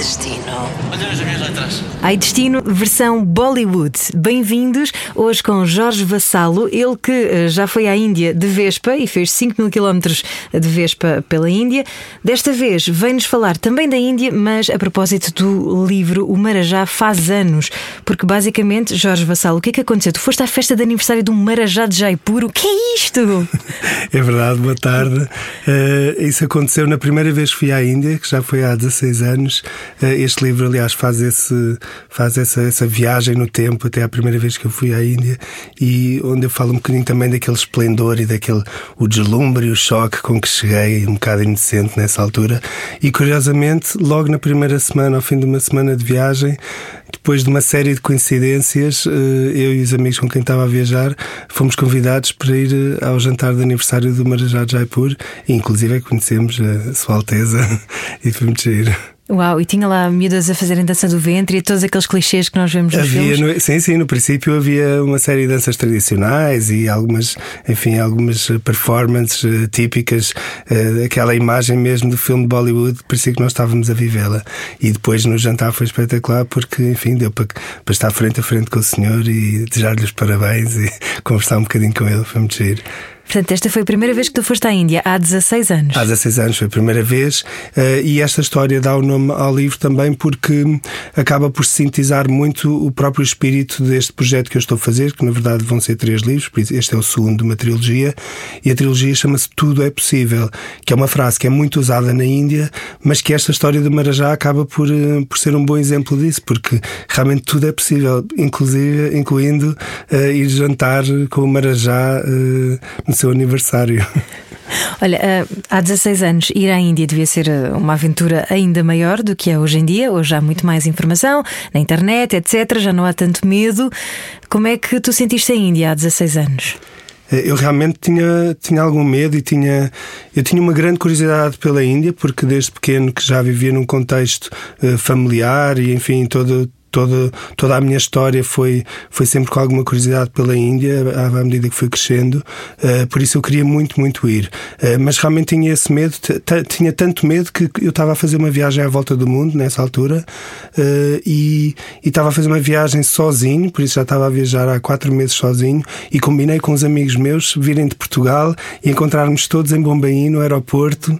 Ai, destino. Olha as minhas letras. Ai Destino, versão Bollywood. Bem-vindos hoje com Jorge Vassalo, ele que eh, já foi à Índia de Vespa e fez 5 mil quilómetros de Vespa pela Índia. Desta vez vem-nos falar também da Índia, mas a propósito do livro O Marajá faz anos. Porque basicamente, Jorge Vassalo, o que é que aconteceu? Tu foste à festa de aniversário do Marajá de Jaipur. O que é isto? É verdade, boa tarde. Eh, isso aconteceu na primeira vez que fui à Índia, que já foi há 16 anos. Eh, este livro, aliás, faz, esse, faz essa, essa viagem no tempo, até à primeira vez que eu fui à Índia, e onde eu falo um bocadinho também daquele esplendor e daquele o deslumbre e o choque com que cheguei, um bocado inocente nessa altura. E curiosamente, logo na primeira semana, ao fim de uma semana de viagem, depois de uma série de coincidências, eh, eu e os amigos com quem estava a viajar fomos convidados para ir eh, ao jantar de aniversário do Marajá de Jaipur e inclusive conhecemos a Sua Alteza e foi muito. Uau, e tinha lá miúdas a fazerem dança do ventre e todos aqueles clichês que nós vemos nos Havia, filmes. no- sim, sim, no princípio havia uma série de danças tradicionais e algumas, enfim, algumas performances eh, típicas, eh, aquela imagem mesmo do filme de Bollywood, parecia que nós estávamos a vivê-la. E depois no jantar foi espetacular porque, enfim, deu para, para estar frente a frente com o senhor e desejar-lhe os parabéns e conversar um bocadinho com ele, foi muito giro. Portanto, esta foi a primeira vez que tu foste à Índia, há 16 anos. Há 16 anos foi a primeira vez eh, e esta história dá o nome ao livro também porque acaba por sintetizar muito o próprio espírito deste projeto que eu estou a fazer, que na verdade vão ser três livros, este é o segundo de uma trilogia e a trilogia chama-se Tudo é Possível, que é uma frase que é muito usada na Índia, mas que esta história do Marajá acaba por, eh, por ser um bom exemplo disso, porque realmente tudo é possível, inclusive incluindo eh, ir jantar com o Marajá no seu aniversário. Olha, ah, há 16 anos ir à Índia devia ser ah, uma aventura ainda maior do que é hoje em dia. Hoje há muito mais informação na internet, etc. Já não há tanto medo. Como é que tu sentiste a Índia há 16 anos? Eh, Eu realmente tinha, tinha algum medo e tinha, eu tinha uma grande curiosidade pela Índia, porque desde pequeno que já vivia num contexto eh, familiar e, enfim, todo. Toda, toda a minha história foi, foi sempre com alguma curiosidade pela Índia, à à medida que fui crescendo, eh, por isso eu queria muito, muito ir. Eh, mas realmente tinha esse medo, tinha tanto medo que eu estava a fazer uma viagem à volta do mundo nessa altura eh, e, estava a fazer uma viagem sozinho, por isso já estava a viajar há quatro meses sozinho e combinei com os amigos meus virem de Portugal e encontrarmos todos em Bombaim no aeroporto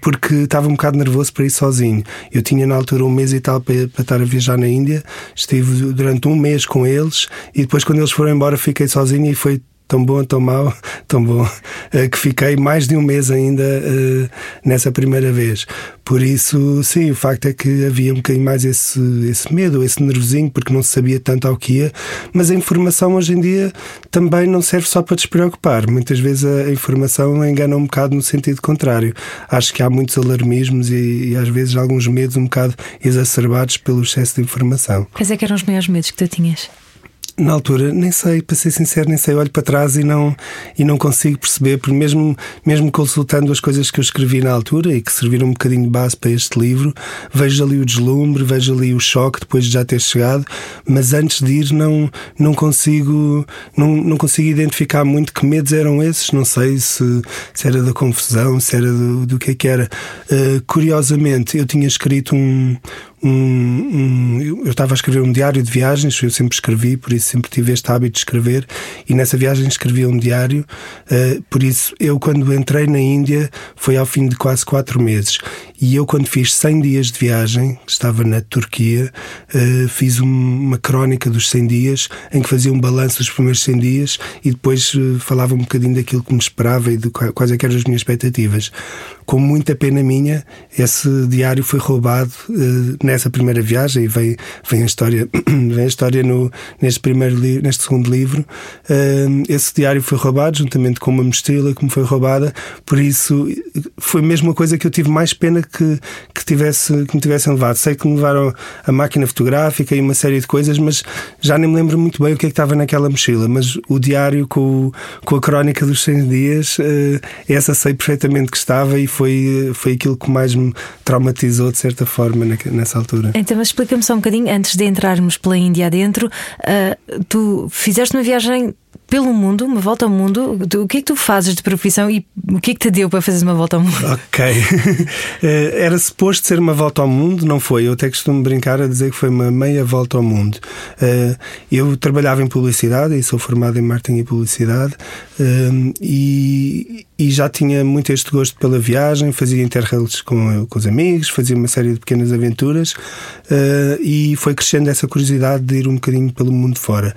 porque estava um bocado nervoso para ir sozinho. Eu tinha na altura um mês e tal para, para estar a viajar na Índia, estive durante um mês com eles e depois quando eles foram embora fiquei sozinho e foi tão bom, tão mau, tão bom, eh, que fiquei mais de um mês ainda eh, nessa primeira vez. Por isso, sim, o facto é que havia um bocadinho mais esse, esse medo, esse nervosinho, porque não se sabia tanto ao que ia, mas a informação hoje em dia também não serve só para despreocupar. Muitas vezes a informação engana um bocado no sentido contrário. Acho que há muitos alarmismos e, e às vezes alguns medos um bocado exacerbados pelo excesso de informação. Quais é que eram os maiores medos que tu tinhas? Na altura, nem sei, para ser sincero, nem sei. Olho para trás e não, e não consigo perceber, porque mesmo, mesmo consultando as coisas que eu escrevi na altura e que serviram um bocadinho de base para este livro, vejo ali o deslumbre, vejo ali o choque depois de já ter chegado, mas antes de ir não, não consigo não, não consigo identificar muito que medos eram esses. Não sei se, se era da confusão, se era do, do que é que era. Uh, curiosamente, eu tinha escrito um, um, um, eu estava a escrever um diário de viagens, eu sempre escrevi, por isso sempre tive este hábito de escrever, e nessa viagem escrevi um diário, uh, por isso eu quando entrei na Índia foi ao fim de quase quatro meses, e eu quando fiz 100 dias de viagem, estava na Turquia, uh, fiz um, uma crónica dos 100 dias, em que fazia um balanço dos primeiros 100 dias, e depois uh, falava um bocadinho daquilo que me esperava e de quais é eram as minhas expectativas. Com muita pena minha, esse diário foi roubado uh, nessa primeira viagem e vem, vem a história, vem a história no, neste, primeiro li, neste segundo livro. Uh, esse diário foi roubado juntamente com uma mochila que me foi roubada, por isso foi mesmo uma coisa que eu tive mais pena que, que, tivesse, que me tivessem levado. Sei que me levaram a máquina fotográfica e uma série de coisas, mas já nem me lembro muito bem o que é que estava naquela mochila. Mas o diário com, com a crónica dos 100 dias, uh, essa sei perfeitamente que estava e foi, foi aquilo que mais me traumatizou de certa forma nessa altura. Então, mas explica-me só um bocadinho, antes de entrarmos pela Índia adentro, uh, tu fizeste uma viagem pelo mundo, uma volta ao mundo. O que é que tu fazes de profissão e o que é que te deu para fazer uma volta ao mundo? Ok. Eh, era suposto ser uma volta ao mundo, não foi? Eu até costumo brincar a dizer que foi uma meia volta ao mundo. Eh, eu trabalhava em publicidade e sou formado em marketing e publicidade eh, e, já tinha muito este gosto pela viagem, fazia interrails com os amigos, fazia uma série de pequenas aventuras e foi crescendo essa curiosidade de ir um bocadinho pelo mundo fora.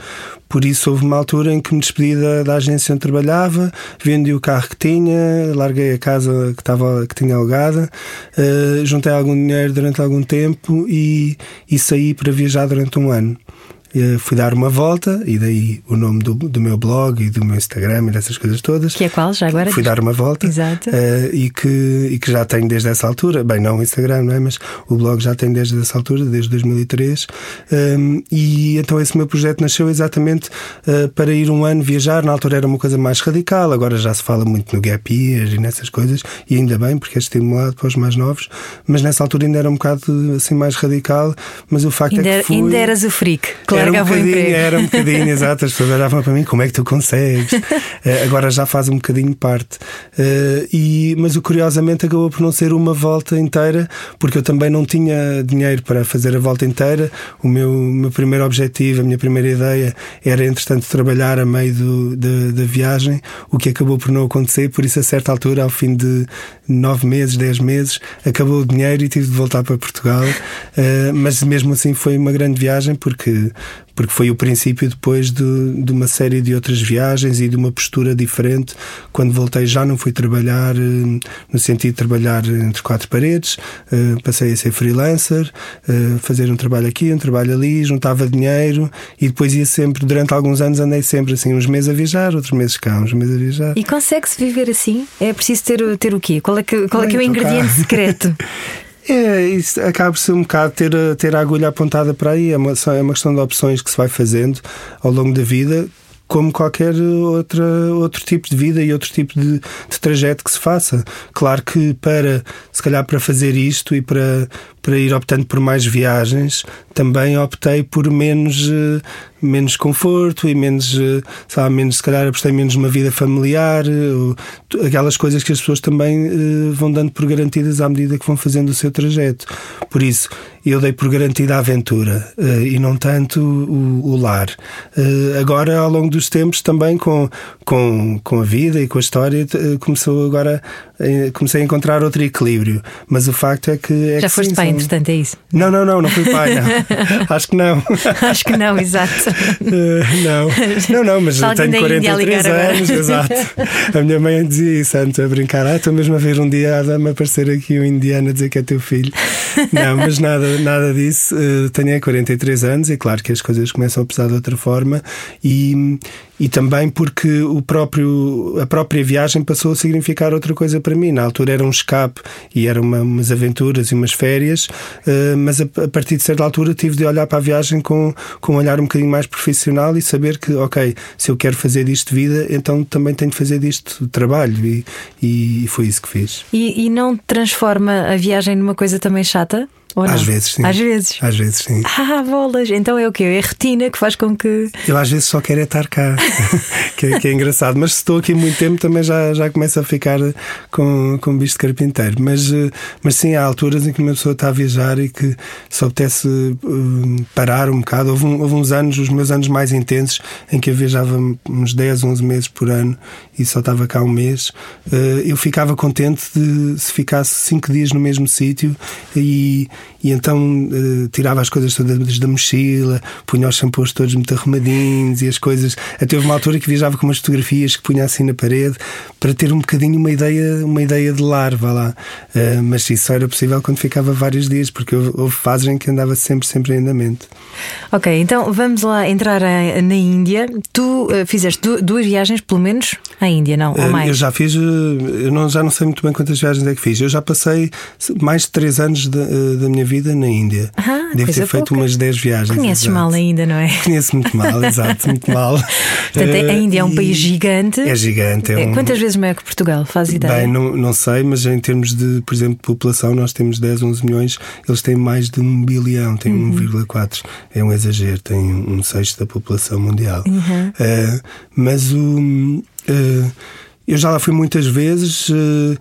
Por isso houve uma altura em que me despedi da, da, agência onde trabalhava, vendi o carro que tinha, larguei a casa que, estava, que tinha alugada, uh, juntei algum dinheiro durante algum tempo e, e saí para viajar durante um ano. Eh, fui dar uma volta e daí o nome do, do meu blog e do meu Instagram e dessas coisas todas. Que é qual já agora? Fui dar uma volta. Exato. Uh, e, que, e que já tenho desde essa altura. Bem, não o Instagram, não é? Mas o blog já tem desde essa altura, desde 2003. Um, ehm, e então esse meu projeto nasceu exatamente uh, para ir um ano viajar. Na altura era uma coisa mais radical, agora já se fala muito no gap year e nessas coisas. E ainda bem, porque é estimulado para os mais novos. Mas nessa altura ainda era um bocado assim mais radical. Mas o facto ainda, é que fui... Ainda eras o freak, claro era um bocadinho, era um bocadinho, exato. As pessoas olhavam para mim, como é que tu consegues? uh, agora já faz um bocadinho parte. Uh, e, mas o curiosamente acabou por não ser uma volta inteira, porque eu também não tinha dinheiro para fazer a volta inteira. O meu, meu primeiro objetivo, a minha primeira ideia era, entretanto, trabalhar a meio do, da, da viagem, o que acabou por não acontecer. Por isso, a certa altura, ao fim de nove meses, dez meses, acabou o dinheiro e tive de voltar para Portugal. Uh, mas mesmo assim foi uma grande viagem, porque porque foi o princípio depois de, de, uma série de outras viagens e de uma postura diferente. Quando voltei, já não fui trabalhar eh, no sentido de trabalhar entre quatro paredes, eh, passei a ser freelancer, eh, fazer um trabalho aqui, um trabalho ali, juntava dinheiro e depois ia sempre, durante alguns anos, andei sempre assim, uns meses a viajar, outros meses cá, uns meses a viajar. E consegue-se viver assim? É preciso ter, ter o quê? Qual é que, qual é, que é o ingrediente secreto? É, isso acaba por ser um bocado ter, ter a agulha apontada para aí. É uma, é uma questão de opções que se vai fazendo ao longo da vida, como qualquer outra, outro tipo de vida e outro tipo de, de, trajeto que se faça. Claro que para, se calhar, para fazer isto e para, para ir optando por mais viagens, também optei por menos, eh, menos conforto e menos, eh, sabe, menos, se calhar apostei menos numa vida familiar, eh, aquelas coisas que as pessoas também vão dando por garantidas à medida que vão fazendo o seu trajeto. Por isso, eu dei por garantida a aventura e não tanto o, o lar. Agora, ao longo dos tempos, também com, com, com a vida e com a história, começou agora, comecei a encontrar outro equilíbrio. Mas o facto é que. É Já que foste sim, pai, são... entretanto, é isso? Não, não, não, não fui pai, não. Acho que não. Acho que não, exato. Uh, não, não, não, mas eu tenho 43 anos, exato. A minha mãe dizia isso antes a brincar. Ah, estou mesmo a ver um dia a me aparecer aqui um indiano a dizer que é teu filho. Não, mas nada, nada disso. Uh, tenho 43 anos e claro que as coisas começam a pesar de outra forma e, e também porque o próprio, a própria viagem passou a significar outra coisa para mim. Na altura era um escape e eram uma, umas aventuras e umas férias, uh, mas a, a, partir de certa altura tive de olhar para a viagem com, com um olhar um bocadinho mais profissional e saber que, ok, se eu quero fazer disto de vida, então também tenho de fazer disto trabalho e, e foi isso que fiz. E, e não transforma a viagem numa coisa também chata? Às vezes, sim. Às vezes. Às vezes, sim. Ah, bolas. Então é o quê? É a rotina que faz com que. Eu às vezes só quero é estar cá, que, é, que, é, engraçado. Mas se estou aqui muito tempo também já, já começo a ficar com, com bicho de carpinteiro. Mas, eh, mas sim, há alturas em que uma pessoa está a viajar e que só apetece uh, parar um bocado. Houve, houve, uns anos, os meus anos mais intensos, em que eu viajava uns 10, 11 meses por ano e só estava cá um mês. Uh, eu ficava contente de se ficasse 5 dias no mesmo sítio e e então uh, tirava as coisas todas da mochila, punha os shampoos todos muito arrumadinhos e as coisas. Até houve uma altura que viajava com umas fotografias que punha assim na parede para ter um bocadinho uma ideia, uma ideia de lar, vá lá. Uh, mas isso só era possível quando ficava vários dias, porque houve, houve fases em que andava sempre, sempre em andamento. Ok, então vamos lá entrar a, na Índia. Tu uh, fizeste duas viagens, pelo menos, à Índia, não? Ou mais? Eu já fiz, eu não, já não sei muito bem quantas viagens é que fiz. Eu já passei mais de três anos da minha vida na Índia. Ah, Devo ter feito pouca. umas 10 viagens. Conheces exato. mal ainda, não é? Conheço muito mal, exato, muito mal. Portanto, a Eh, Índia é um país gigante. É gigante. É É, um... Quantas vezes maior que Portugal? Faz ideia? Bem, não, não sei, mas em termos de, por exemplo, população, nós temos 10, 11 milhões, eles têm mais de um bilhão, têm Uhum. 1,4. É um exagero, têm um sexto da população mundial. Uhum. Eh, mas o. eh, eu já lá fui muitas vezes. eh,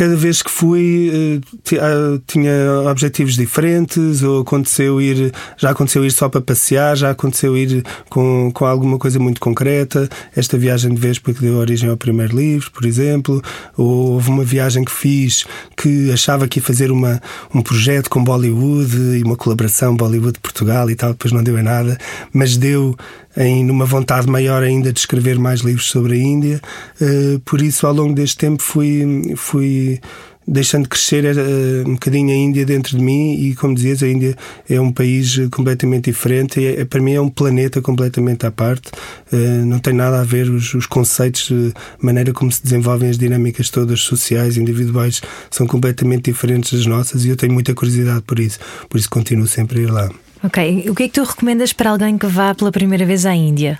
cada vez que fui eh, ah, tinha objetivos diferentes ou aconteceu ir já aconteceu ir só para passear já aconteceu ir com, com alguma coisa muito concreta. Esta viagem de Vespa que deu origem ao primeiro livro por exemplo. Ou houve uma viagem que fiz que achava que ia fazer uma, um projeto com Bollywood e uma colaboração Bollywood-Portugal e tal depois não deu em nada mas deu em numa vontade maior ainda de escrever mais livros sobre a Índia. Eh, por isso, ao longo deste tempo, fui, fui deixando crescer eh, um bocadinho a Índia dentro de mim e, como dizias, a Índia é um país completamente diferente. e É, para mim é um planeta completamente à parte. Eh, não tem nada a ver os, os conceitos, a maneira como se desenvolvem as dinâmicas todas sociais, individuais, são completamente diferentes das nossas e eu tenho muita curiosidade por isso. Por isso continuo sempre a ir lá. Ok, o que é que tu recomendas para alguém que vá pela primeira vez à Índia?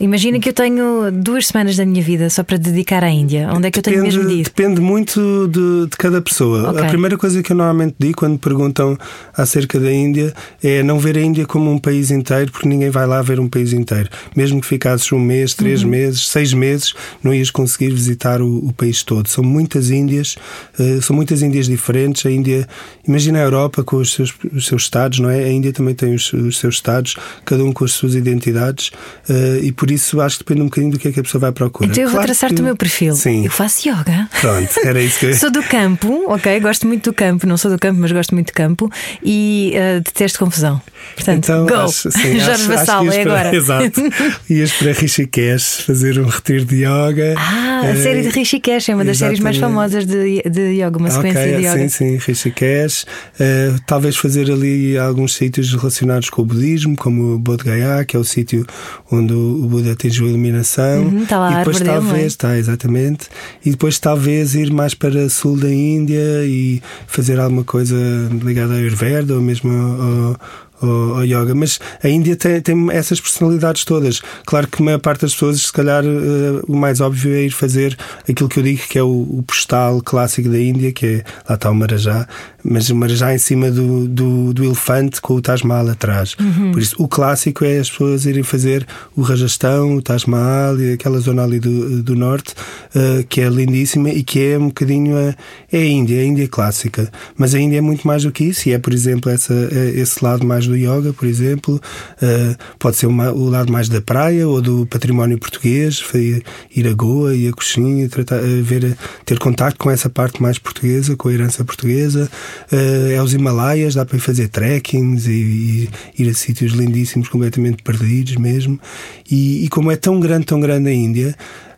Imagina que eu tenho duas semanas da minha vida só para dedicar à Índia. Onde é que eu tenho mesmo de ir? depende muito de, de cada pessoa. Ok. A primeira coisa que eu normalmente digo quando perguntam acerca da Índia é não ver a Índia como um país inteiro, porque ninguém vai lá ver um país inteiro. Mesmo que ficasses um mês, três Uhum. meses, seis meses, não ias conseguir visitar o, o país todo. São muitas Índias, eh, são muitas Índias diferentes. A Índia, imagina a Europa com os seus, os seus estados, não é? A Índia também tem os, os seus estados, cada um com as suas identidades, eh, e por isso acho que depende um bocadinho do que é que a pessoa vai procurar. Então eu vou Claro traçar-te que- o meu perfil. Sim. Eu faço yoga. Pronto, era isso que eu Sou do campo, ok? Gosto muito do campo. Não sou do campo, mas gosto muito do campo. E eh, detesto confusão. Portanto, Então, go! acho- sim, Jorge que é para- agora. Exato. Ias para Rishikesh fazer um retiro de yoga. Ah, a Eh, série de Rishikesh é uma das séries mais famosas de, de yoga, uma sequência Ok, de yoga. sim, sim, Rishikesh. Eh, talvez fazer ali alguns sítios relacionados com o budismo, como o Bodh Gaya, que é o sítio onde o o Buda atingiu a iluminação. Uhum, está lá e depois árvore dele, não é? talvez, está exatamente. E depois talvez ir mais para sul da Índia e fazer alguma coisa ligada à Ayurveda ou mesmo ao, yoga. Mas a Índia tem, tem essas personalidades todas. Claro que a maior parte das pessoas, se calhar, eh, o mais óbvio é ir fazer aquilo que eu digo que é o, o postal clássico da Índia, que é lá está o Marajá, mas o Marajá em cima do, do, do elefante com o Taj Mahal atrás. Uhum. Por isso, o clássico é as pessoas irem fazer o Rajastão, o Taj Mahal e aquela zona ali do, do norte, eh, que é lindíssima e que é um bocadinho a, é a Índia, é a Índia clássica. Mas a Índia é muito mais do que isso, e é, por exemplo, essa, eh, esse lado mais do yoga, por exemplo, eh, pode ser uma- o lado mais da praia ou do património português, ir a Goa e a Coxim, e tratar, ver, ter contacto com essa parte mais portuguesa, com a herança portuguesa. Eh, é os Himalaias, dá para ir fazer trekkings e, e ir a sítios lindíssimos, completamente perdidos mesmo. E, e como é tão grande, tão grande a Índia,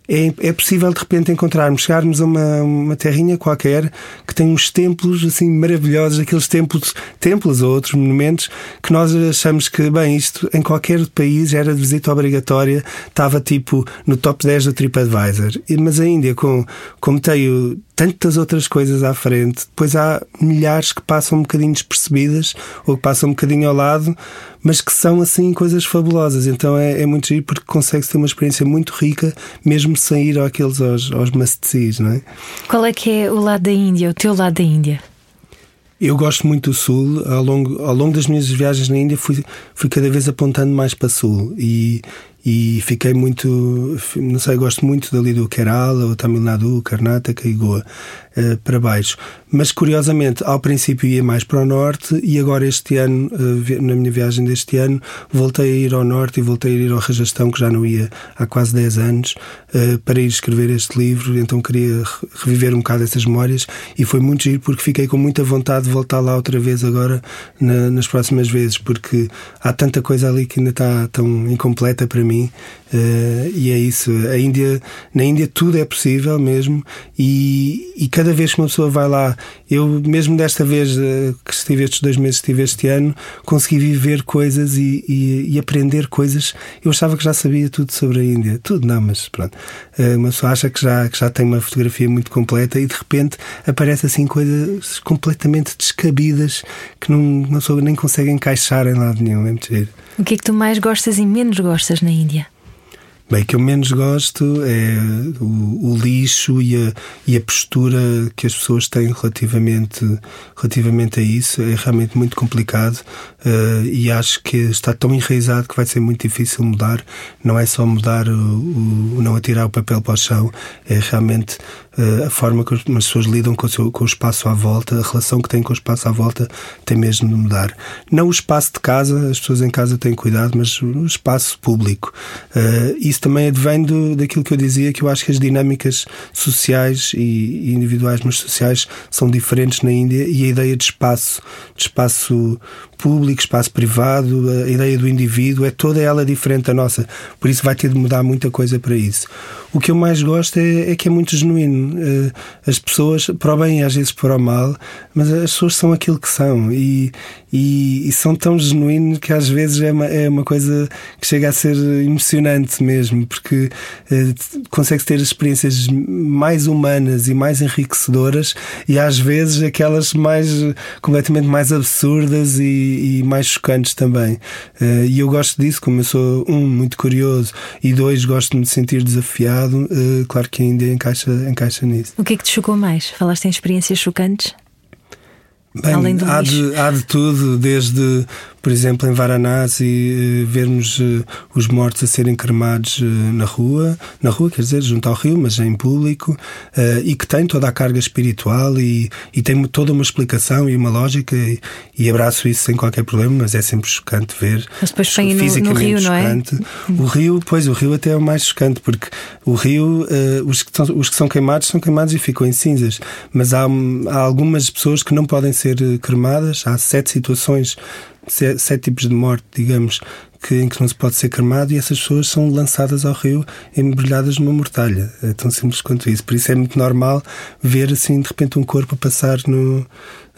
é, é possível de repente encontrarmos, chegarmos a uma, uma terrinha qualquer que tem uns templos assim maravilhosos, aqueles templos, templos ou outros monumentos que nós achamos que, bem, isto em qualquer país era de visita obrigatória, estava tipo no top 10 do TripAdvisor. Mas a Índia, com, como tem o- tantas outras coisas à frente, depois há milhares que passam um bocadinho despercebidas ou que passam um bocadinho ao lado, mas que são assim coisas fabulosas. Então é, é muito giro porque consegue-se ter uma experiência muito rica, mesmo sem ir àqueles aos, aos must-sees, não é? Qual é que é o lado da Índia, o teu lado da Índia? Eu gosto muito do Sul. Ao longo, ao longo das minhas viagens na Índia, fui, fui cada vez apontando mais para Sul. E, e fiquei muito. Não sei, gosto muito dali do Kerala, o Tamil Nadu, Karnataka e Goa, eh, para baixo. Mas curiosamente, ao princípio ia mais para o norte e agora este ano, vi- na minha viagem deste ano, voltei a ir ao norte e voltei a ir ao Rajastão, que já não ia há quase 10 anos, eh, para ir escrever este livro. Então queria re- reviver um bocado essas memórias e foi muito giro porque fiquei com muita vontade de voltar lá outra vez agora na- nas próximas vezes, porque há tanta coisa ali que ainda está tão incompleta para mim mim. Uh, e é isso. A Índia, na Índia tudo é possível mesmo. E, e cada vez que uma pessoa vai lá, eu mesmo desta vez uh, que estive estes dois meses, estive este ano, consegui viver coisas e, e, e, aprender coisas. Eu achava que já sabia tudo sobre a Índia. Tudo não, mas pronto. Uh, uma pessoa acha que já, que já tem uma fotografia muito completa e de repente aparece assim coisas completamente descabidas que não, uma pessoa nem consegue encaixar em lado nenhum. É muito giro. O que é que tu mais gostas e menos gostas na Índia? Bem, que eu menos gosto é o, o, lixo e a, e a postura que as pessoas têm relativamente, relativamente a isso. É realmente muito complicado uh, e acho que está tão enraizado que vai ser muito difícil mudar. Não é só mudar o, o não atirar o papel para o chão, é realmente uh, a forma que as pessoas lidam com o, seu, com o espaço à volta, a relação que têm com o espaço à volta tem mesmo de mudar. Não o espaço de casa, as pessoas em casa têm cuidado, mas o espaço público. Uh, isso também advém do, daquilo que eu dizia, que eu acho que as dinâmicas sociais e individuais, mas sociais, são diferentes na Índia e a ideia de espaço, de espaço público, espaço privado, a ideia do indivíduo, é toda ela diferente da nossa. Por isso vai ter de mudar muita coisa para isso. O que eu mais gosto é, é que é muito genuíno. Eh, as pessoas, para o bem e às vezes para o mal, mas as pessoas são aquilo que são e, e, e são tão genuínos que às vezes é uma, é uma coisa que chega a ser emocionante mesmo, porque eh, consegue ter experiências mais humanas e mais enriquecedoras e às vezes aquelas mais completamente mais absurdas e, e mais chocantes também. Eh, e eu gosto disso, como eu sou, um, muito curioso e dois, gosto de me sentir desafiado. Eh, claro que ainda encaixa, encaixa nisso. O que é que te chocou mais? Falaste em experiências chocantes? Bem, Além do há, de, há de tudo, desde por exemplo, em Varanasi, eh, vermos eh, os mortos a serem cremados eh, na rua, na rua, quer dizer, junto ao rio, mas em público, e que tem toda a carga espiritual e, e tem toda uma explicação e uma lógica, e, e, abraço isso sem qualquer problema, mas é sempre chocante ver. Mas depois põe no, no rio, não é? O rio, pois, o rio até é o mais chocante, porque o rio, os, que são, os que são queimados são queimados e ficam em cinzas, mas há, há algumas pessoas que não podem ser cremadas, há sete situações sete tipos de morte, digamos, que, em que não se pode ser cremado e essas pessoas são lançadas ao rio embrulhadas numa mortalha. É tão simples quanto isso. Por isso é muito normal ver assim de repente um corpo passar no,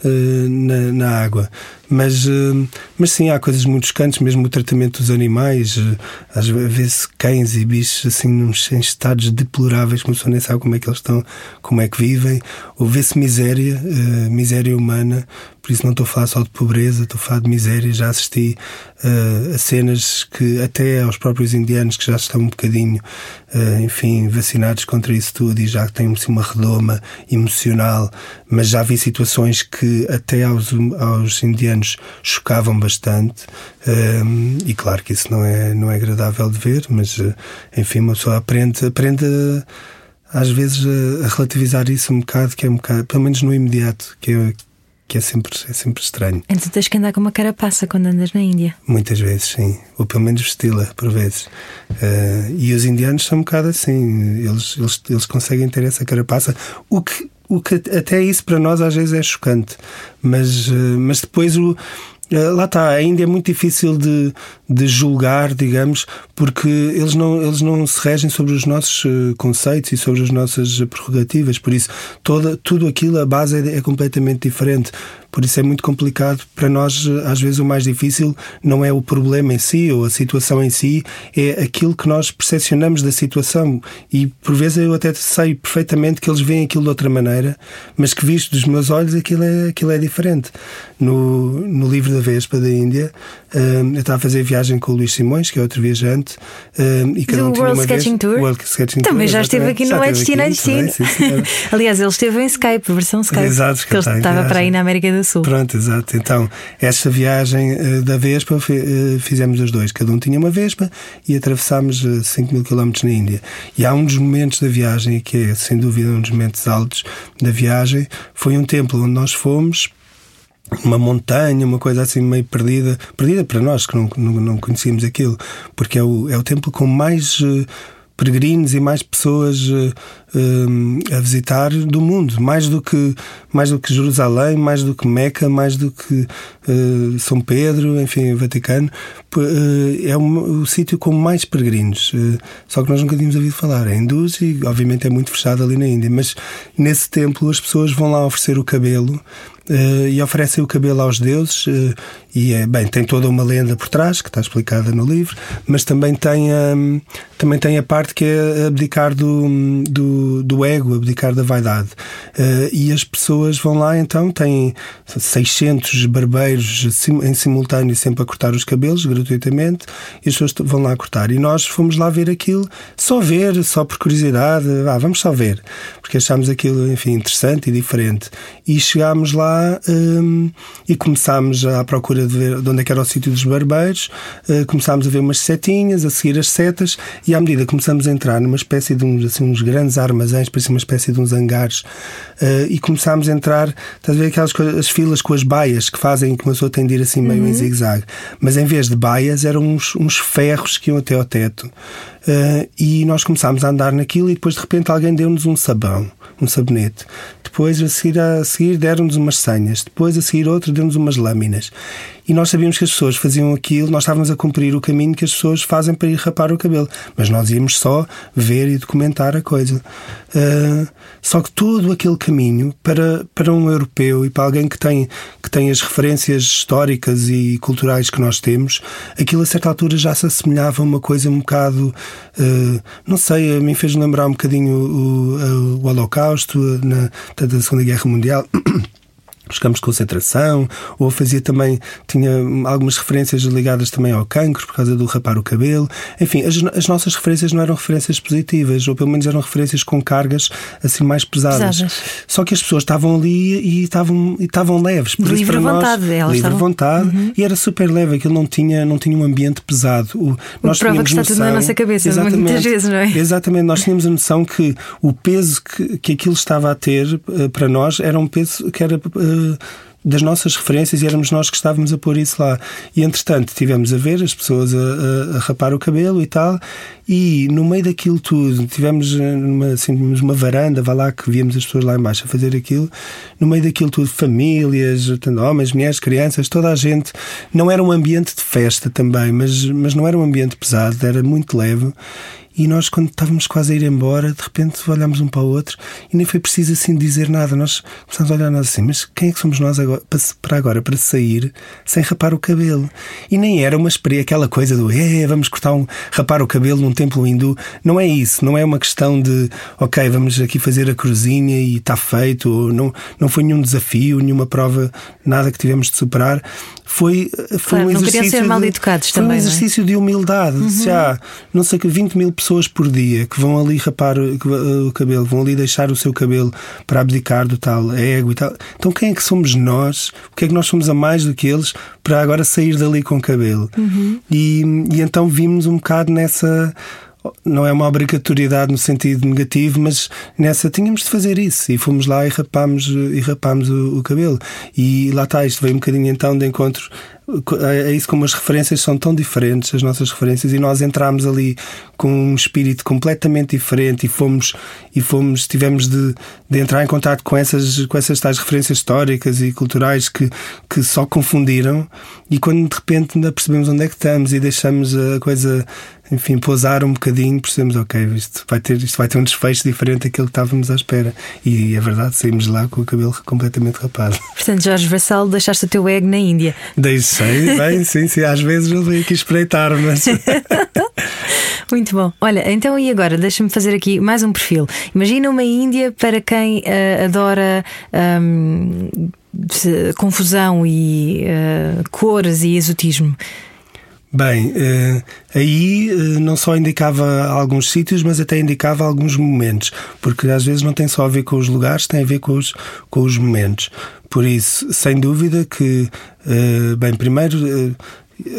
uh, na, na, água. Mas, uh, mas sim, há coisas muito chocantes, mesmo o tratamento dos animais, uh, às vezes cães e bichos assim em estados deploráveis, como a pessoa nem sabe como é que eles estão, como é que vivem, ou vê-se miséria, miséria humana, por isso não estou a falar só de pobreza, estou a falar de miséria. Já assisti uh, a cenas que até aos próprios indianos que já estão um bocadinho, uh, enfim, vacinados contra isso tudo e já têm assim, uma redoma emocional, mas já vi situações que até aos, aos indianos chocavam bastante. Uh, e claro que isso não é, não é agradável de ver, mas enfim, uma pessoa aprende, aprende às vezes a, relativizar isso um bocado, que é um bocado, pelo menos no imediato, que é, que é sempre, é sempre estranho. Então tens que andar com uma carapaça quando andas na Índia? Muitas vezes, sim. Ou pelo menos vesti-la, por vezes. Uh, e os indianos são um bocado assim. Eles, eles, eles conseguem ter essa carapaça. O que, o que até isso para nós às vezes é chocante. Mas, uh, mas depois o lá está, ainda é muito difícil de, de julgar, digamos, porque eles não, eles não se regem sobre os nossos eh, conceitos e sobre as nossas prerrogativas. Por isso, toda, tudo aquilo, a base é, é completamente diferente. Por isso é muito complicado para nós. Às vezes, o mais difícil não é o problema em si ou a situação em si, é aquilo que nós percepcionamos da situação. E por vezes eu até sei perfeitamente que eles veem aquilo de outra maneira, mas que visto dos meus olhos aquilo é, aquilo é diferente. No, no livro da Vespa da Índia, hum, eu estava a fazer viagem com o Luís Simões, que é outro viajante, hum, e cada um tinha World uma Sketching vez. Tour? World Sketching Também Tour, já esteve aqui no É Destino é Destino. Aliás, ele esteve em Skype, versão Skype. Exato, que ele estava para aí na América do Sul. Pronto, exato. Então, esta viagem uh, da Vespa uh, fizemos os dois. Cada um tinha uma Vespa e atravessámos uh, 5 mil quilómetros na Índia. E há um dos momentos da viagem, que é sem dúvida um dos momentos altos da viagem, foi um templo onde nós fomos uma montanha, uma coisa assim meio perdida, perdida para nós que não, não, não conhecíamos aquilo, porque é o, é o templo com mais uh, peregrinos e mais pessoas uh, a visitar do mundo, mais do que mais do que Jerusalém, mais do que Meca, mais do que uh, São Pedro, enfim, Vaticano, é um, o sítio com mais peregrinos. Só que nós nunca tínhamos ouvido falar. É hindus e, obviamente, é muito fechado ali na Índia. Mas nesse templo as pessoas vão lá oferecer o cabelo e oferecem o cabelo aos deuses uh, e é bem tem toda uma lenda por trás que está explicada no livro mas também tem a, também tem a parte que é abdicar do, do, do ego abdicar da vaidade. Uh, e as pessoas vão lá então têm 600 barbeiros em simultâneo sempre a cortar os cabelos gratuitamente e as pessoas vão lá cortar. E nós fomos lá ver aquilo só ver só por curiosidade ah, vamos só ver porque achámos aquilo enfim interessante e diferente. E chegámos lá um, e começámos à procura de ver de onde é que era o sítio dos barbeiros, uh, começámos a ver umas setinhas, a seguir as setas, e à medida que começamos a entrar numa espécie de uns, assim, uns grandes armazéns, parecia uma espécie de uns hangares, uh, e começámos a entrar, estás a ver aquelas as filas com as baias que fazem que uma pessoa tem de ir assim meio uhum. em zigue-zague, mas em vez de baias eram uns, uns ferros que iam até ao teto. Uh, e nós começámos a andar naquilo e depois de repente alguém deu-nos um sabão, um sabonete. Depois a seguir, a seguir deram-nos umas senhas. Depois a seguir outro deu-nos umas lâminas. E nós sabíamos que as pessoas faziam aquilo, nós estávamos a cumprir o caminho que as pessoas fazem para ir rapar o cabelo. Mas nós íamos só ver e documentar a coisa. Uh, só que todo aquele caminho para, para um europeu e para alguém que tem, que tem as referências históricas e culturais que nós temos, aquilo a certa altura já se assemelhava a uma coisa um bocado, uh, não sei, a mim fez lembrar um bocadinho o, o, o Holocausto, na, da Segunda Guerra Mundial. os campos de concentração, ou fazia também, tinha algumas referências ligadas também ao cancro, por causa do rapar o cabelo. Enfim, as, as nossas referências não eram referências positivas, ou pelo menos eram referências com cargas assim mais pesadas. pesadas. Só que as pessoas estavam ali e estavam, e estavam leves. Por livre isso, vontade. Nós, livre estavam... vontade. Uhum. E era super leve, aquilo não tinha, não tinha um ambiente pesado. O, nós prova que está noção, tudo na nossa cabeça, muitas vezes, não é? Exatamente, nós tínhamos a noção que o peso que, que aquilo estava a ter uh, para nós era um peso que era. Das nossas referências e éramos nós que estávamos a pôr isso lá. E entretanto tivemos a ver as pessoas a, a, a rapar o cabelo e tal, e no meio daquilo tudo, tivemos eh, numa, assim, uma varanda, vá lá que víamos as pessoas lá embaixo a fazer aquilo, no meio daquilo tudo, famílias, homens, mulheres, crianças, toda a gente. Não era um ambiente de festa também, mas, mas não era um ambiente pesado, era muito leve. E nós, quando estávamos quase a ir embora, de repente olhámos um para o outro e nem foi preciso assim dizer nada. Nós começámos a olhar nós assim, mas quem é que somos nós agora, para agora, para sair sem rapar o cabelo? E nem era uma experiência, aquela coisa do é, vamos cortar um, rapar o cabelo num templo hindu. Não é isso, não é uma questão de ok, vamos aqui fazer a cruzinha e está feito. Ou não, não foi nenhum desafio, nenhuma prova, nada que tivemos de superar foi, foi claro, um exercício. Não ser mal educados de, também. Foi um é? exercício é? de humildade. Uhum. Se há, não sei que 20 mil pessoas por dia que vão ali rapar o cabelo, vão ali deixar o seu cabelo para abdicar do tal ego e tal. Então quem é que somos nós? O que é que nós somos a mais do que eles para agora sair dali com cabelo? Uhum. E, e então vimos um bocado nessa não é uma obrigatoriedade no sentido negativo, mas nessa tínhamos de fazer isso e fomos lá e rapámos, e rapámos o, o cabelo. E lá está, isto veio um bocadinho então de encontro é isso como as referências são tão diferentes, as nossas referências, e nós entramos ali com um espírito completamente diferente e fomos, e fomos tivemos de, de entrar em contato com essas, com essas tais referências históricas e culturais que, que só confundiram, e quando de repente ainda percebemos onde é que estamos e deixamos a coisa enfim, pousar um bocadinho, percebemos, ok, isto vai ter, isto vai ter um desfecho diferente daquilo que estávamos à espera. E é verdade, saímos lá com o cabelo completamente rapado. Portanto, Jorge Vassal, deixaste o teu ego na Índia. Deixei, bem, sim, sim, às vezes eu venho aqui espreitar, mas. Muito bom. Olha, então e agora? Deixa-me fazer aqui mais um perfil. Imagina uma Índia para quem uh, adora. Um, confusão e uh, cores e exotismo. Bem, eh, aí eh, não só indicava alguns sítios, mas até indicava alguns momentos, porque às vezes não tem só a ver com os lugares, tem a ver com os, com os momentos. Por isso, sem dúvida que, eh, bem, primeiro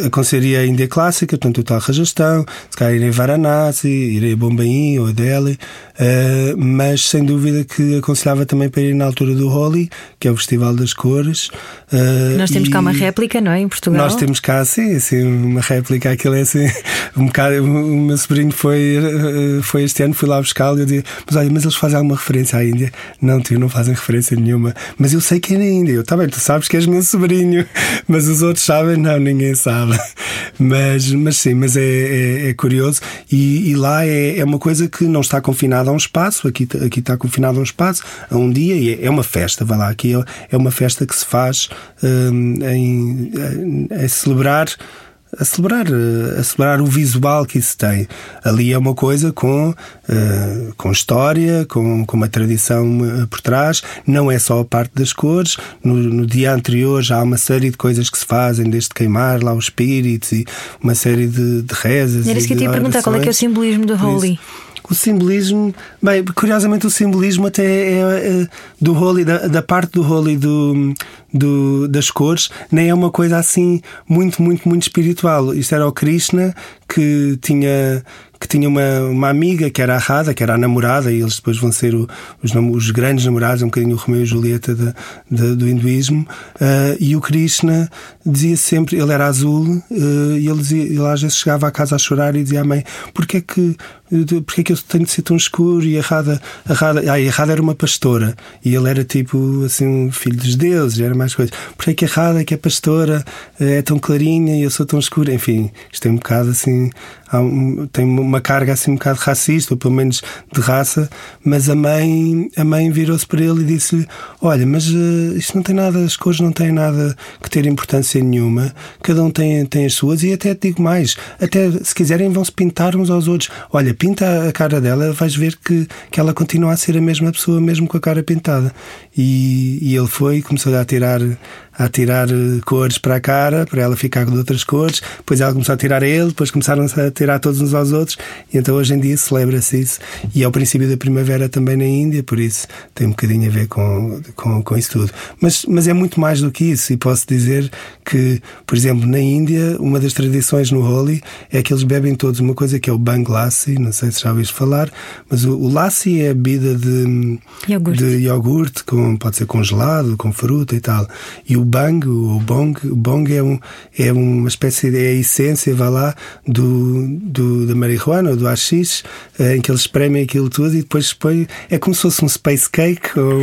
aconselharia a Índia clássica, portanto o tal Rajastão, se calhar irei a Varanasi, irei a Bombaim ou a Delhi, uh, mas sem dúvida que aconselhava também para ir na altura do Holi, que é o Festival das Cores. Uh, nós temos cá uma réplica, não é? Em Portugal. Nós temos cá, sim, assim, uma réplica, aquilo é assim, um bocado, o meu sobrinho foi, uh, foi este ano, fui lá buscá-lo e eu disse, mas olha, mas eles fazem alguma referência à Índia? Não, tio, não fazem referência nenhuma, mas eu sei que é na Índia. Eu, tá bem, tu sabes que és meu sobrinho, mas os outros sabem? Não, ninguém sabe sabe. Mas, mas sim, mas é, é, é curioso. E, e lá é, é, uma coisa que não está confinada a um espaço, aqui, aqui está confinada a um espaço, a um dia, e é, é uma festa, vai lá, aqui é, é uma festa que se faz um, em, em, em celebrar a celebrar, a celebrar o visual que isso tem. Ali é uma coisa com, uh, com história, com, com uma tradição uh, por trás, não é só a parte das cores. No, no, dia anterior já há uma série de coisas que se fazem, desde queimar lá os espíritos e uma série de, de rezas. Era isso que eu te ia perguntar, qual é que é o simbolismo do Holy? O simbolismo, bem, curiosamente o simbolismo até é, é do Holy, da, da, parte do Holy do, do, das cores, nem é uma coisa assim muito, muito, muito espiritual. Isto era o Krishna que tinha que tinha uma, uma amiga que era a Radha, que era a namorada, e eles depois vão ser o, os, os, grandes namorados, um bocadinho o Romeu e Julieta de, de, do hinduísmo. Uh, e o Krishna dizia sempre, ele era azul, uh, e ele, dizia, ele às vezes chegava à casa a chorar e dizia à mãe: Porquê que, porquê é que eu tenho de ser tão escuro? E a Radha, a Radha, ah, a Radha era uma pastora, e ele era tipo assim, um filho dos deuses, era mais coisa. Porquê é que a Radha, que é pastora, é tão clarinha e eu sou tão escuro? Enfim, isto é um bocado assim um, tem uma carga assim um bocado racista, ou pelo menos de raça, mas a mãe, a mãe virou-se para ele e disse-lhe: Olha, mas uh, isto não tem nada, as cores não têm nada que ter importância nenhuma, cada um tem, tem as suas, e até te digo mais, até se quiserem vão-se pintar uns aos outros. Olha, pinta a cara dela, vais ver que, que ela continua a ser a mesma pessoa, mesmo com a cara pintada. E, e ele foi começou a tirar a tirar eh, cores para a cara, para ela ficar com outras cores. Depois ela começou a tirar a ele, depois começaram a tirar todos uns aos outros. E então hoje em dia celebra-se isso. E é o princípio da primavera também na Índia, por isso tem um bocadinho a ver com, com, com isso tudo. Mas, mas é muito mais do que isso. E posso dizer que, por exemplo, na Índia, uma das tradições no Holi é que eles bebem todos uma coisa que é o Bang Lassi, não sei se já ouviste falar, mas o, o Lassi é a bebida de iogurte, de iogurte com, pode ser congelado, com fruta e tal. E o bang, o bong, o bong é, um, é uma espécie de é a essência, vá lá, do, do, da marihuana ou do haxixe, eh, em que eles espremem aquilo tudo e depois põem. É como se fosse um space cake ou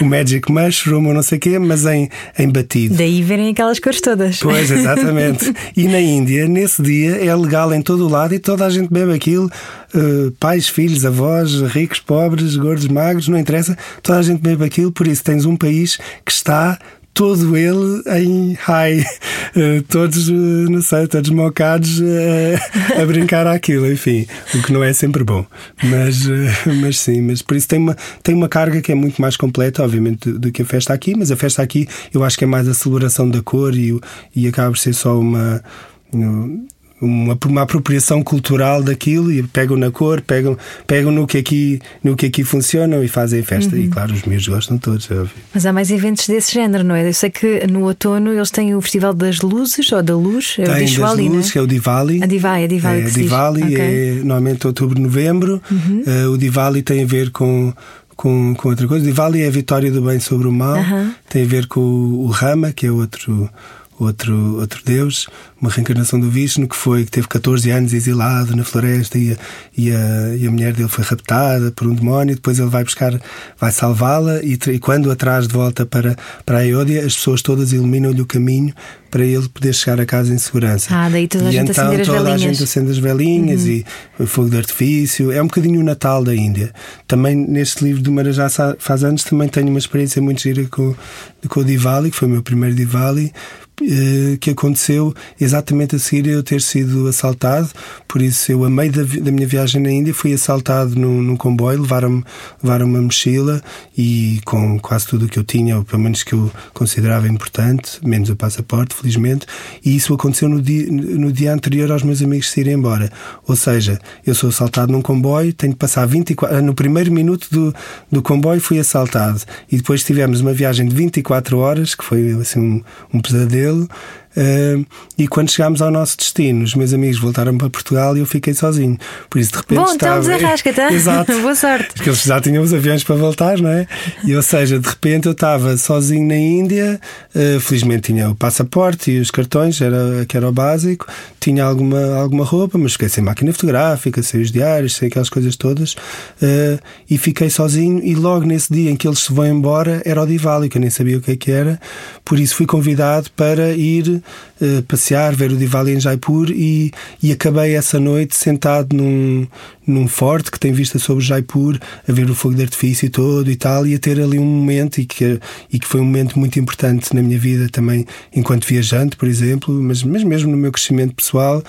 o magic mushroom ou não sei o quê, mas em, em batido. Daí verem aquelas cores todas. Pois, exatamente. e na Índia, nesse dia, é legal em todo o lado e toda a gente bebe aquilo. Uh, pais, filhos, avós, ricos, pobres, gordos, magros, não interessa, toda a gente bebe aquilo, por isso tens um país que está todo ele em high, uh, todos, uh, não sei, todos mocados uh, a brincar aquilo, enfim, o que não é sempre bom. Mas, mas sim, mas por isso tem uma, tem uma carga que é muito mais completa, obviamente, do, do que a festa aqui, mas a festa aqui eu acho que é mais a celebração da cor e, e acaba por ser só uma uma, uma apropriação cultural daquilo e pegam na cor, pegam, pegam no, que aqui, no que aqui funcionam e fazem festa. Uhum. E claro, os meus gostam todos. É Mas há mais eventos desse género, não é? Eu sei que no outono eles têm o Festival das Luzes ou da Luz, é Tem o Diwali, das luzes, é? que é o Diwali. A Diwali, a Diwali. É, a Diwali okay. é normalmente outubro, novembro. Uhum. Uh, o Diwali tem a ver com com, com outra coisa. Diwali é a vitória do bem sobre o mal, uhum. tem a ver com o, o Rama, que é outro outro, outro deus, uma reencarnação do Vishnu que foi que teve 14 anos exilado na floresta e a, e a, e a mulher dele foi raptada por um demónio. Depois ele vai buscar, vai salvá-la e, e, quando atrás de volta para, para a Ayodhya, as pessoas todas iluminam-lhe o caminho para ele poder chegar a casa em segurança. Ah, daí toda a e gente então acender as toda velinhas. a gente acende as velinhas uhum. e fogo de artifício. É um bocadinho o Natal da Índia. Também neste livro do Marajá faz anos também tenho uma experiência muito gira com, com o Diwali, que foi o meu primeiro Diwali que aconteceu exatamente a seguir eu ter sido assaltado. Por isso, eu, a meio da, da minha viagem na Índia, fui assaltado num, num comboio, levaram-me levaram uma mochila e com quase tudo o que eu tinha, ou pelo menos que eu considerava importante, menos o passaporte, felizmente. E isso aconteceu no dia, no dia anterior aos meus amigos se irem embora. Ou seja, eu sou assaltado num comboio, tenho que passar 24. No primeiro minuto do, do comboio, fui assaltado. E depois tivemos uma viagem de 24 horas, que foi assim um, um pesadelo dele Uh, e quando chegámos ao nosso destino, os meus amigos voltaram para Portugal e eu fiquei sozinho. Por isso, de repente, Bom, estava. então desarrasca, tá? Exato. Boa sorte. Porque eles já tinham os aviões para voltar, não é? E, ou seja, de repente eu estava sozinho na Índia, uh, felizmente tinha o passaporte e os cartões, era, que era o básico, tinha alguma, alguma roupa, mas fiquei sem máquina fotográfica, sem os diários, sem aquelas coisas todas, uh, e fiquei sozinho. E logo nesse dia em que eles se vão embora, era o Diwali, que eu nem sabia o que é que era, por isso fui convidado para ir passear, ver o Diwali em Jaipur e, e acabei essa noite sentado num, num forte que tem vista sobre Jaipur, a ver o fogo de artifício todo e tal, e a ter ali um momento e que, e que foi um momento muito importante na minha vida também, enquanto viajante, por exemplo, mas, mas mesmo no meu crescimento pessoal,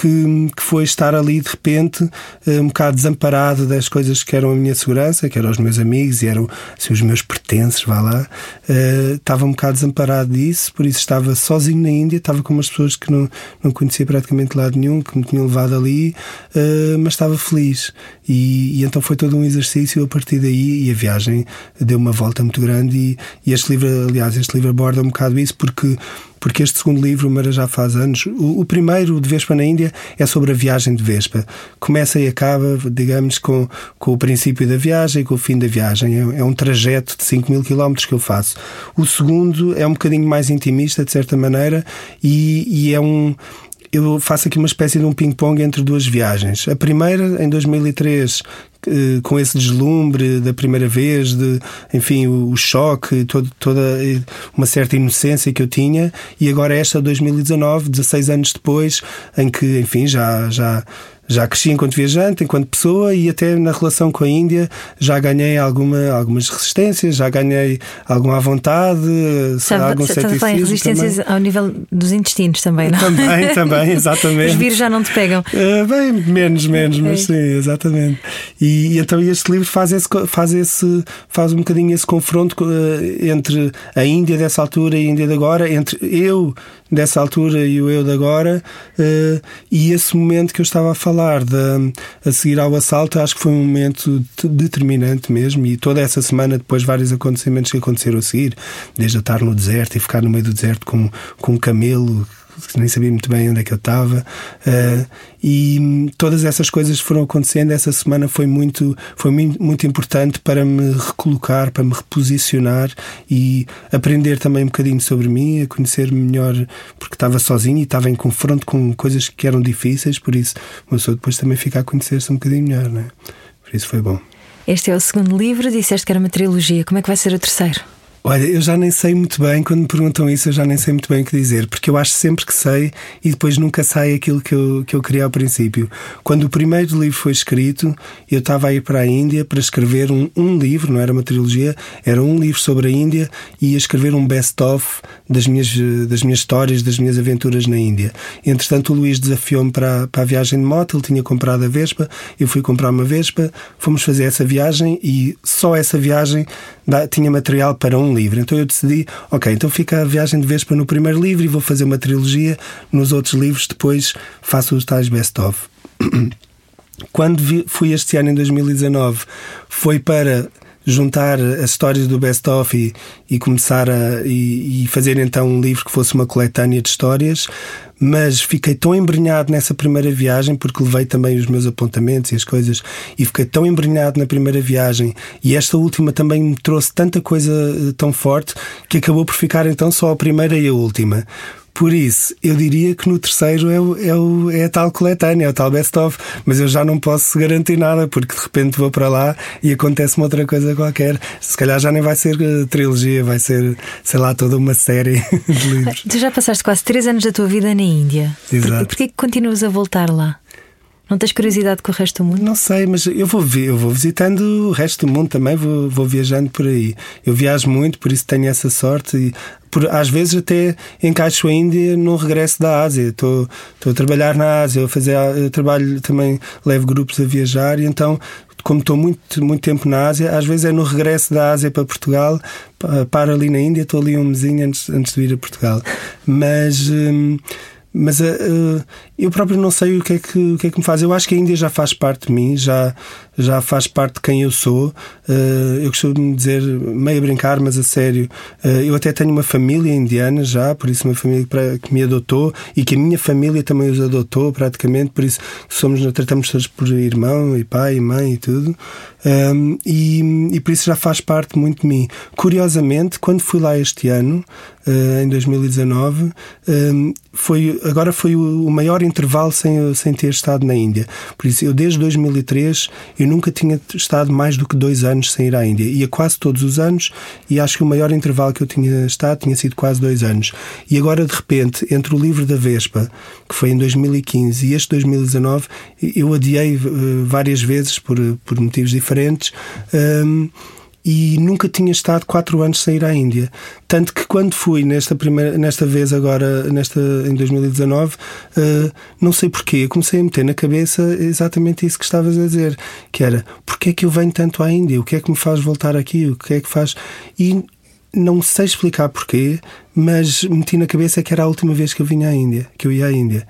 que, que foi estar ali de repente eh, um bocado desamparado das coisas que eram a minha segurança, que eram os meus amigos e eram assim, os meus pertences, vá lá. Uh, estava um bocado desamparado disso, por isso estava sozinho na Índia, estava com umas pessoas que não, não conhecia praticamente lado nenhum, que me tinham levado ali, uh, mas estava feliz. E, e, então foi todo um exercício a partir daí e a viagem deu uma volta muito grande. E, e este livro, aliás, este livro aborda um bocado isso porque porque este segundo livro, Mara já faz anos, o, o, primeiro de Vespa na Índia é sobre a viagem de Vespa. Começa e acaba, digamos, com, com o princípio da viagem e com o fim da viagem. É, é um trajeto de 5 mil quilómetros que eu faço. O segundo é um bocadinho mais intimista, de certa maneira, e, e é um eu faço aqui uma espécie de um ping-pong entre duas viagens. A primeira, em 2003, eh, com esse deslumbre da primeira vez, de, enfim, o, choque, todo, toda eh, uma certa inocência que eu tinha, e agora esta 2019, 16 anos depois, em que, enfim, já, já já cresci enquanto viajante, enquanto pessoa e até na relação com a Índia já ganhei alguma, algumas resistências, já ganhei alguma vontade, Sabe, algum ceticismo. Também resistências também. ao nível dos intestinos também, não? Também, também, exatamente. Os vírus já não te pegam? Uh, bem, menos, menos, okay. mas sim, exatamente. E, e, então este livro faz esse, faz esse, faz um bocadinho esse confronto uh, entre a Índia dessa altura e a Índia de agora, entre eu dessa altura e o eu de agora, uh, e esse momento que eu estava a falar de, a seguir ao assalto, acho que foi um momento determinante mesmo, e toda essa semana, depois, vários acontecimentos que aconteceram a seguir, desde estar no deserto e ficar no meio do deserto com, com um camelo nem sabia muito bem onde é que eu estava. Uh, e todas essas coisas foram acontecendo. Essa semana foi muito, foi muito importante para me recolocar, para me reposicionar e aprender também um bocadinho sobre mim, a conhecer-me melhor, porque estava sozinho e estava em confronto com coisas que eram difíceis. Por isso, uma pessoa depois também fica a conhecer-se um bocadinho melhor, né? Por isso foi bom. Este é o segundo livro, disseste que era uma trilogia. Como é que vai ser o terceiro? Olha, eu já nem sei muito bem, quando me perguntam isso, eu já nem sei muito bem o que dizer, porque eu acho sempre que sei e depois nunca sai aquilo que eu, que eu queria ao princípio. Quando o primeiro livro foi escrito, eu estava a ir para a Índia para escrever um, um livro, não era uma trilogia, era um livro sobre a Índia e ia escrever um best-of das minhas, das minhas histórias, das minhas aventuras na Índia. Entretanto, o Luís desafiou-me para, para a viagem de moto, ele tinha comprado a Vespa, eu fui comprar uma Vespa, fomos fazer essa viagem e só essa viagem tinha material para um livro. Então eu decidi, ok, então fica a viagem de Vespa no primeiro livro e vou fazer uma trilogia. Nos outros livros depois faço os tais best-of. Quando vi, fui este ano, em 2019, foi para juntar as histórias do best-of e, e, começar a e, e, fazer então um livro que fosse uma coletânea de histórias, mas fiquei tão embrenhado nessa primeira viagem, porque levei também os meus apontamentos e as coisas, e fiquei tão embrenhado na primeira viagem, e esta última também me trouxe tanta coisa eh, tão forte que acabou por ficar então só a primeira e a última. Por isso, eu diria que no terceiro é, o, é, o, é a tal coletânea, é o tal best-of, mas eu já não posso garantir nada, porque de repente vou para lá e acontece-me outra coisa qualquer. Se calhar já nem vai ser eh, trilogia, vai ser, sei lá, toda uma série de livros. Tu já passaste quase três anos da tua vida na Índia. Exato. Porquê que continuas a voltar lá? Não tens curiosidade com o resto do mundo? Não sei, mas eu vou, eu vou visitando o resto do mundo também, vou, vou viajando por aí. Eu viajo muito, por isso tenho essa sorte e por, às vezes até encaixo a Índia no regresso da Ásia. Estou, estou a trabalhar na Ásia, eu, fazer, eu trabalho também, levo grupos a viajar e então como estou muito, muito tempo na Ásia, às vezes é no regresso da Ásia para Portugal, paro ali na Índia, estou ali um mesinho antes, antes de vir a Portugal. Mas. Hum, mas uh, eu próprio não sei o que, é que, o que é que me faz. Eu acho que a Índia já faz parte de mim, já, já faz parte de quem eu sou. Uh, eu costumo dizer, meio a brincar, mas a sério, uh, eu até tenho uma família indiana já, por isso uma família que me adotou e que a minha família também os adotou praticamente, por isso somos, tratamos todos por irmão e pai e mãe e tudo. Um, e, e, por isso já faz parte muito de mim. Curiosamente, quando fui lá este ano, uh, em 2019, um, foi, agora foi o, o, maior intervalo sem, sem ter estado na Índia. Por isso, eu desde 2003 eu nunca tinha estado mais do que dois anos sem ir à Índia. Ia quase todos os anos e acho que o maior intervalo que eu tinha estado tinha sido quase dois anos. E agora, de repente, entre o livro da Vespa, que foi em 2015, e este 2019, eu adiei uh, várias vezes por, por motivos diferentes. Um, e nunca tinha estado quatro anos sem ir à Índia. Tanto que quando fui nesta, primeira, nesta vez agora, nesta, em 2019, uh, não sei porquê, comecei a meter na cabeça exatamente isso que estavas a dizer, que era, porquê é que eu venho tanto à Índia? O que é que me faz voltar aqui? O que é que faz... E não sei explicar porquê, mas meti na cabeça que era a última vez que eu vinha à Índia, que eu ia à Índia.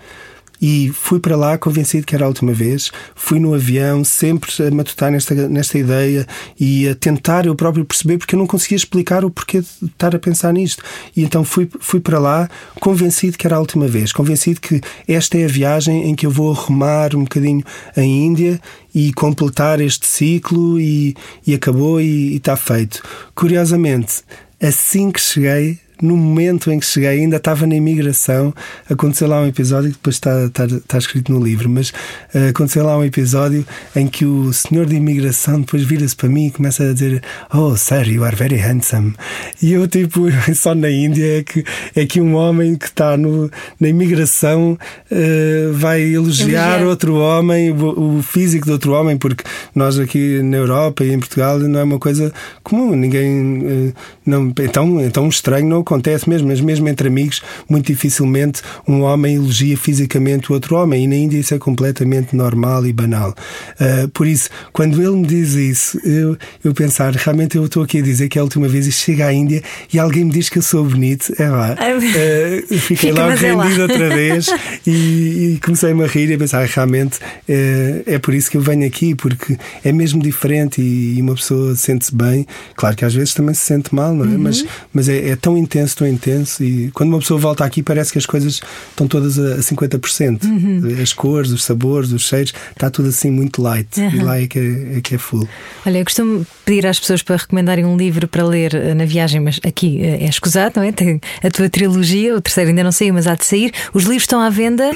E fui para lá convencido que era a última vez. Fui no avião, sempre a matutar nesta, nesta ideia e a tentar eu próprio perceber, porque eu não conseguia explicar o porquê de estar a pensar nisto. E então fui, fui para lá convencido que era a última vez, convencido que esta é a viagem em que eu vou arrumar um bocadinho a Índia e completar este ciclo e, e acabou e, está feito. Curiosamente, assim que cheguei, no momento em que cheguei, ainda estava na imigração. Aconteceu lá um episódio que depois está, está, está escrito no livro, mas uh, aconteceu lá um episódio em que o senhor de imigração depois vira-se para mim e começa a dizer: Oh, sir, you are very handsome. E eu, tipo, só na Índia é que, é que um homem que está no, na imigração uh, vai elogiar outro homem, o, o, físico de outro homem, porque nós aqui na Europa e em Portugal não é uma coisa comum. Ninguém. Uh, não, então, então estranho não acontece mesmo, mas mesmo entre amigos, muito dificilmente um homem elogia fisicamente o outro homem, e na Índia isso é completamente normal e banal. Uh, por isso, quando ele me diz isso, eu, eu pensar, realmente eu estou aqui a dizer que é a última vez e chego à Índia e alguém me diz que eu sou bonito, é lá. Uh, fiquei logo rendido outra vez e, e comecei-me a rir e a pensar, realmente uh, é por isso que eu venho aqui, porque é mesmo diferente e, e uma pessoa sente-se bem. Claro que às vezes também se sente mal, não é? Uhum. Mas, mas é, é tão intenso intenso, tão intenso. E quando uma pessoa volta aqui, parece que as coisas estão todas a 50%. Uhum. As cores, os sabores, os cheiros, está tudo assim muito light. Uhum. E lá é que é, é, que é full. Olha, eu costumo pedir às pessoas para recomendarem um livro para ler eh, na viagem, mas aqui eh, é escusado, não é? Tem a tua trilogia, o terceiro ainda não saiu, mas há de sair. Os livros estão à venda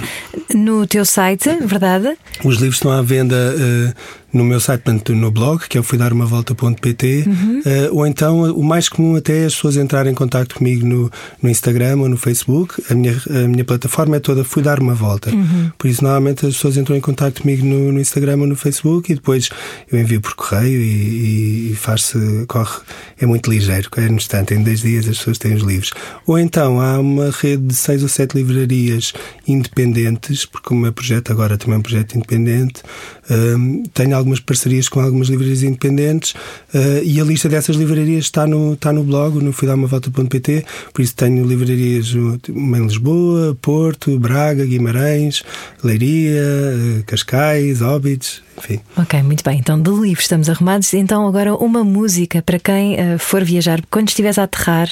no teu site, verdade? Os livros estão à venda. Uh, no meu site, no blog, que é o fuidarmavolta.pt, uhum. uh, ou então o mais comum até é as pessoas entrarem em contato comigo no, no Instagram ou no Facebook. A minha, a minha plataforma é toda Fui Dar Uma Volta. Uhum. Por isso, normalmente as pessoas entram em contato comigo no, no Instagram ou no Facebook e depois eu envio por correio e, e, e faz-se, corre, é muito ligeiro, é no instante, em 10 dias as pessoas têm os livros. Ou então há uma rede de 6 ou 7 livrarias independentes, porque o meu projeto agora também é um projeto independente, um, tenho algumas parcerias com algumas livrarias independentes uh, e a lista dessas livrarias está no, está no blog, no fidalmavolta.pt, por isso tenho livrarias em Lisboa, Porto, Braga, Guimarães, Leiria, uh, Cascais, Óbidos, enfim. Ok, muito bem. Então, de livros estamos arrumados. Então, agora uma música para quem uh, for viajar. Quando estiveres a aterrar,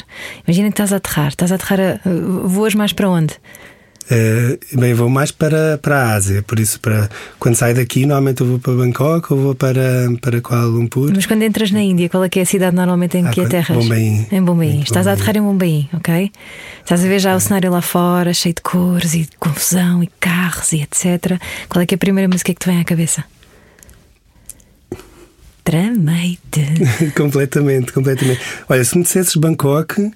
imagina que estás a aterrar, estás a aterrar, uh, voas mais para onde? Uh, bem, vou mais para, para a Ásia, por isso, para, quando saio daqui, normalmente eu vou para Bangkok ou vou para, para Kuala Lumpur. Mas quando entras na Índia, qual é que é a cidade normalmente em ah, que aterras? Bombaim. Em Bombaim. Estás a aterrar em Bombaim, ok? Estás a ver já o cenário lá fora, cheio de cores e de confusão e carros e etc. Qual é que é a primeira música que te vem à cabeça? Tramei-te. completamente, completamente. Olha, se me dissesses Bangkok, uh,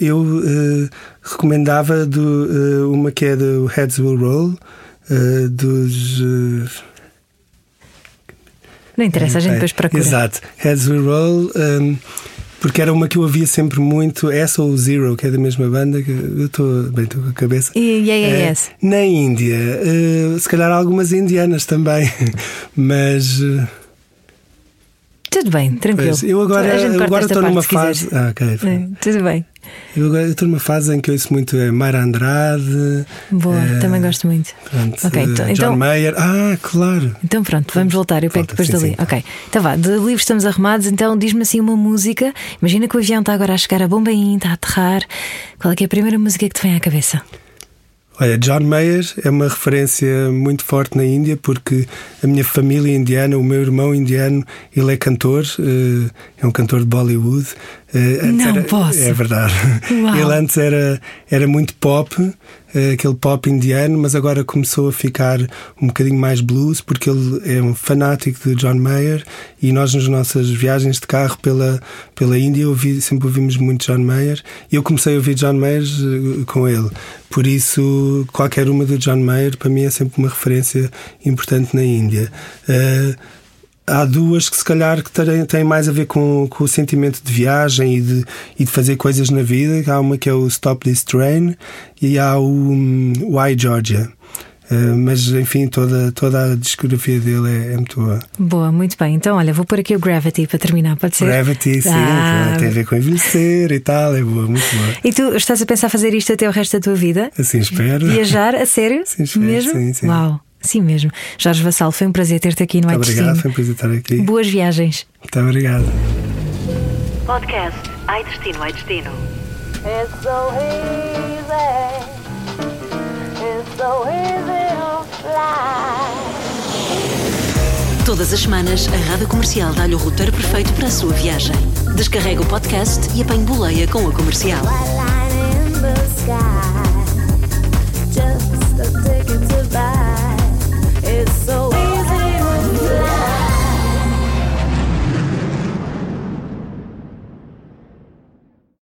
eu uh, recomendava do, uh, uma que é do Heads Will Roll, dos. Não interessa, a gente depois procura. Exato, Heads Will Roll. Um, porque era uma que eu ouvia sempre muito, essa ou o Zero, que é da mesma banda, que eu estou bem, estou com a cabeça. E é, yes. Na Índia, se calhar algumas indianas também, mas. Tudo bem, tranquilo. Pois, eu agora, eu agora estou numa fase. Ah, ok. É, tudo bem. Eu agora estou numa fase em que eu ouço muito é, Mayra Andrade. Boa, eh, também gosto muito. Pronto, Ok, eh, então- John então- Mayer. Ah, claro. Então pronto, vamos voltar. Eu pego Volta, depois sim, dali. sim. Ok. Então vá, de livros estamos arrumados. Então diz-me assim uma música. Imagina que o avião está agora a chegar a Bombaim, está a aterrar. Qual é que é a primeira música que te vem à cabeça? Olha, John Mayer é uma referência muito forte na Índia porque a minha família indiana, o meu irmão indiano, ele é cantor, eh, é um cantor de Bollywood. Eh, Não era- posso. É verdade. Uau. Ele antes era, era muito pop, eh, aquele pop indiano, mas agora começou a ficar um bocadinho mais blues porque ele é um fanático de John Mayer e nós nas nossas viagens de carro pela, pela Índia ouvi, sempre ouvimos muito John Mayer e eu comecei a ouvir John Mayer eh, com ele. Por isso, qualquer uma do John Mayer para mim é sempre uma referência importante na Índia. Eh, há duas que se calhar que têm mais a ver com, com o sentimento de viagem e de, e de fazer coisas na vida. Há uma que é o Stop This Train e há o hum, Why Georgia. Eh, mas enfim, toda, toda a discografia dele é, é muito boa. Boa, muito bem. Então, olha, vou pôr aqui o Gravity para terminar, pode ser? Gravity, sim, Ah. tem a ver com envelhecer e tal, é boa, muito boa. E tu estás a pensar fazer isto até o resto da tua vida? Assim espero. Viajar, a sério? Sim, espero, mesmo? sim, sim. Uau, Sim mesmo. Jorge Vassal, foi um prazer ter-te aqui no Muito Obrigado, foi um prazer estar aqui. Boas viagens. Muito obrigado. Podcast iDestino Destino, Destino. So easy. So easy to fly. Todas as semanas, a Rádio Comercial dá-lhe o roteiro perfeito para a sua viagem. Descarrega o podcast e apanhe boleia com a comercial. Just a ticket to buy. so